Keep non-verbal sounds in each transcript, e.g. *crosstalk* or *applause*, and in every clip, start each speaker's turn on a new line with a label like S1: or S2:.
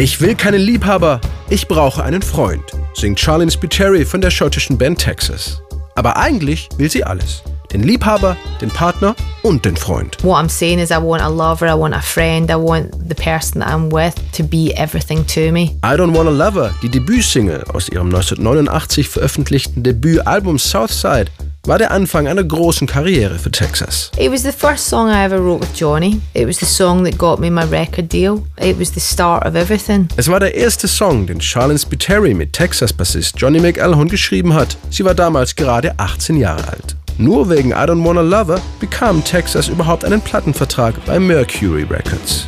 S1: Ich will keinen Liebhaber, ich brauche einen Freund, singt Charlene Spiteri von der schottischen Band Texas. Aber eigentlich will sie alles. Den Liebhaber, den Partner und den Freund.
S2: What I'm saying is I want a lover, I want a friend, I want the person that I'm with to be everything to me.
S1: I Don't Wanna Lover, die Debütsingle aus ihrem 1989 veröffentlichten Debütalbum Southside, war der Anfang einer großen Karriere für Texas.
S2: It was the first song I ever wrote with Johnny. It was the song that got me my record deal. It was the start of everything.
S1: Es war der erste Song, den Charlene Spiteri mit Texas-Bassist Johnny McElhone geschrieben hat. Sie war damals gerade 18 Jahre alt. Nur wegen I Don't Wanna Lover bekam Texas überhaupt einen Plattenvertrag bei Mercury Records.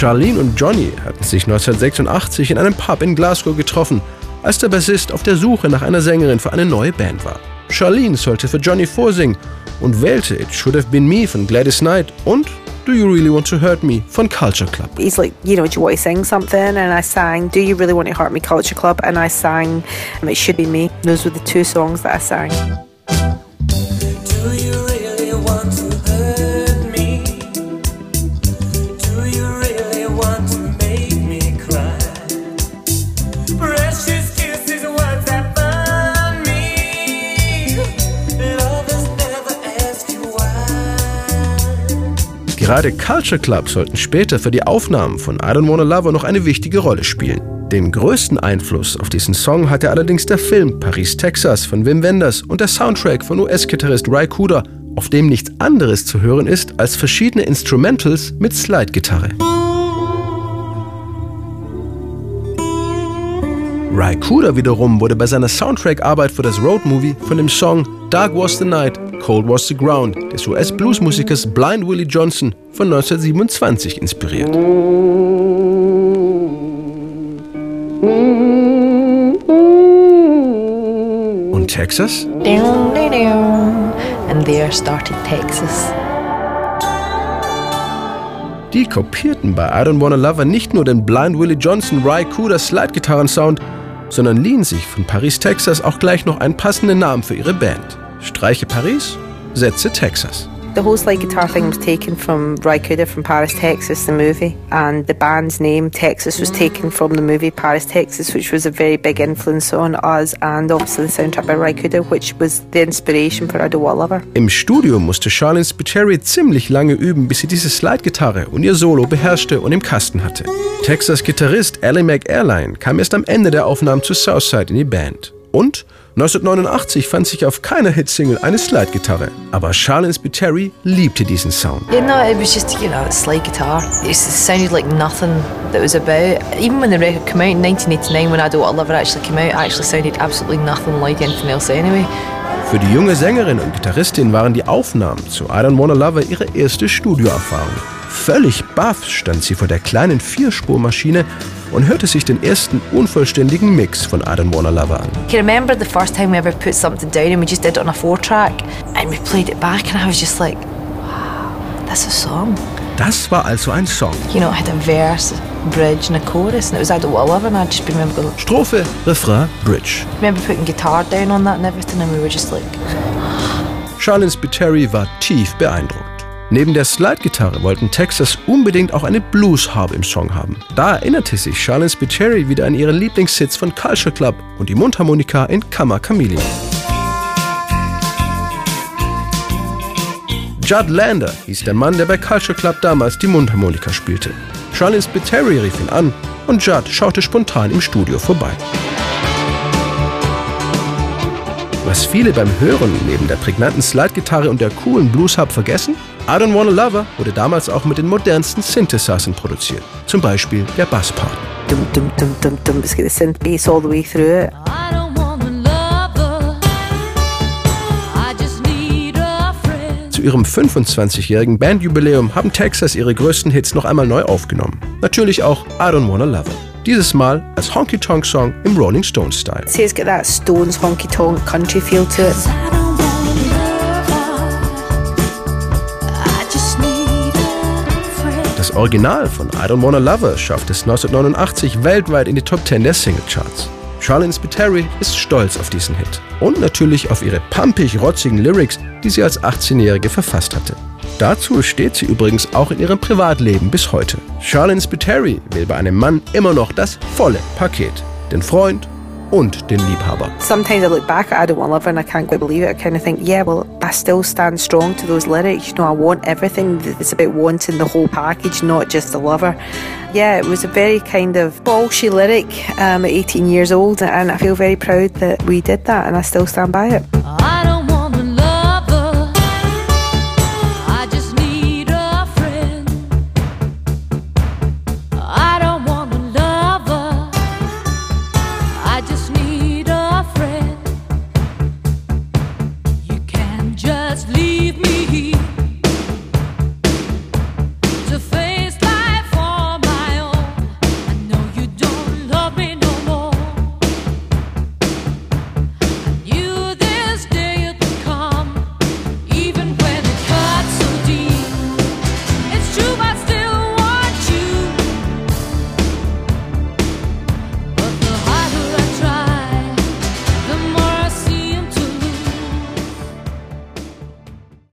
S1: Charlene und Johnny hatten sich 1986 in einem Pub in Glasgow getroffen, als der Bassist auf der Suche nach einer Sängerin für eine neue Band war. Charlene sollte für Johnny vorsingen und wählte It Should Have Been Me von Gladys Knight und Do You Really Want to Hurt Me von Culture Club.
S3: He's like, you know, do you want to sing something? And I sang Do You Really Want to Hurt Me Culture Club and I sang It Should Be Me. Those were the two songs that I sang.
S1: Gerade Culture Club sollten später für die Aufnahmen von I Don't Wanna Lover noch eine wichtige Rolle spielen. Den größten Einfluss auf diesen Song hatte allerdings der Film Paris, Texas von Wim Wenders und der Soundtrack von US-Gitarrist Ry Cooder, auf dem nichts anderes zu hören ist als verschiedene Instrumentals mit Slide-Gitarre. Ry Cooder wiederum wurde bei seiner Soundtrack-Arbeit für das Road-Movie von dem Song Dark Was the Night, Cold Was the Ground des US-Bluesmusikers Blind Willie Johnson von 1927 inspiriert. Und Texas?
S2: And there started Texas.
S1: Die kopierten bei I Don't Wanna Lover nicht nur den Blind Willie Johnson Ry Cooder Slide-Gitarren-Sound, sondern liehen sich von Paris, Texas auch gleich noch einen passenden Namen für ihre Band. Streiche Paris, Setze Texas.
S3: The whole slide guitar thing was taken from Ry Cooder from Paris, Texas, the movie, and the band's name Texas was taken from the movie Paris, Texas, which was a very big influence on us, and obviously the soundtrack by Ry Cooder, which was the inspiration for I Do Lover.
S1: Im Studio musste Charlene Spiteri ziemlich lange üben, bis sie diese Slide-Gitarre und ihr Solo beherrschte und im Kasten hatte. Texas-Gitarrist Ally McAirline kam erst am Ende der Aufnahmen zu Southside in die Band. Und 1989 fand sich auf keiner Hitsingle eine Slide-Gitarre. Aber Charlene Spiteri liebte diesen Sound.
S2: You know, it was just, you know, slide guitar. It sounded like nothing that was about. Even when the record came out in 1989, when I Do What I Love It actually came out, it actually sounded absolutely nothing like anything else anyway.
S1: Für die junge Sängerin und Gitarristin waren die Aufnahmen zu I Don't Wanna Lover ihre erste Studioerfahrung. Völlig baff stand sie vor der kleinen Vierspurmaschine und hörte sich den ersten unvollständigen Mix von I Don't Wanna Lover an.
S2: I remember the first time we ever put something down and we just did it on a four track and we played it back and I was just like, wow, that's a song.
S1: Das war also ein Song.
S2: You know, it had a verse, bridge and a chorus and it was I Don't Wanna Love It and I just remember going,
S1: Strophe, Refrain, Bridge.
S2: I remember putting guitar down on that and everything and we were just like... *gasps*
S1: Charlene Spiteri war tief beeindruckt. Neben der Slide-Gitarre wollten Texas unbedingt auch eine Blues-Harp im Song haben. Da erinnerte sich Charlene Spiteri wieder an ihren Lieblingssitz von Culture Club und die Mundharmonika in Kammer Chameleon. Judd Lander hieß der Mann, der bei Culture Club damals die Mundharmonika spielte. Charlene Spiteri rief ihn an und Judd schaute spontan im Studio vorbei. Was viele beim Hören neben der prägnanten Slide-Gitarre und der coolen Blues-Hub vergessen? I Don't Wanna Lover wurde damals auch mit den modernsten Synthesizern produziert. Zum Beispiel der Basspart.
S3: Dum, dum, dum, dum, dum. It's got the synth bass all the way through it.
S1: Zu ihrem 25-jährigen Bandjubiläum haben Texas ihre größten Hits noch einmal neu aufgenommen. Natürlich auch I Don't Wanna Love It. Dieses Mal als Honky-Tonk-Song im Rolling Stones-Style.
S3: See, it's got that Stones honky-tonk country feel to it.
S1: Das Original von I Don't Wanna Love Her schafft es 1989 weltweit in die Top 10 der Singlecharts. Charlene Spiteri ist stolz auf diesen Hit und natürlich auf ihre pampig-rotzigen Lyrics, die sie als 18-Jährige verfasst hatte. Dazu steht sie übrigens auch in ihrem Privatleben bis heute. Charlene Spiteri will bei einem Mann immer noch das volle Paket. Den Freund und den Liebhaber.
S3: Sometimes I look back at I Don't Want Love and I can't quite believe it. I kind of think, yeah, well, I still stand strong to those lyrics. You know, I want everything. It's about wanting the whole package, not just the lover. Yeah, it was a very kind of bolshy lyric um, at 18 years old, and I feel very proud that we did that, and I still stand by it.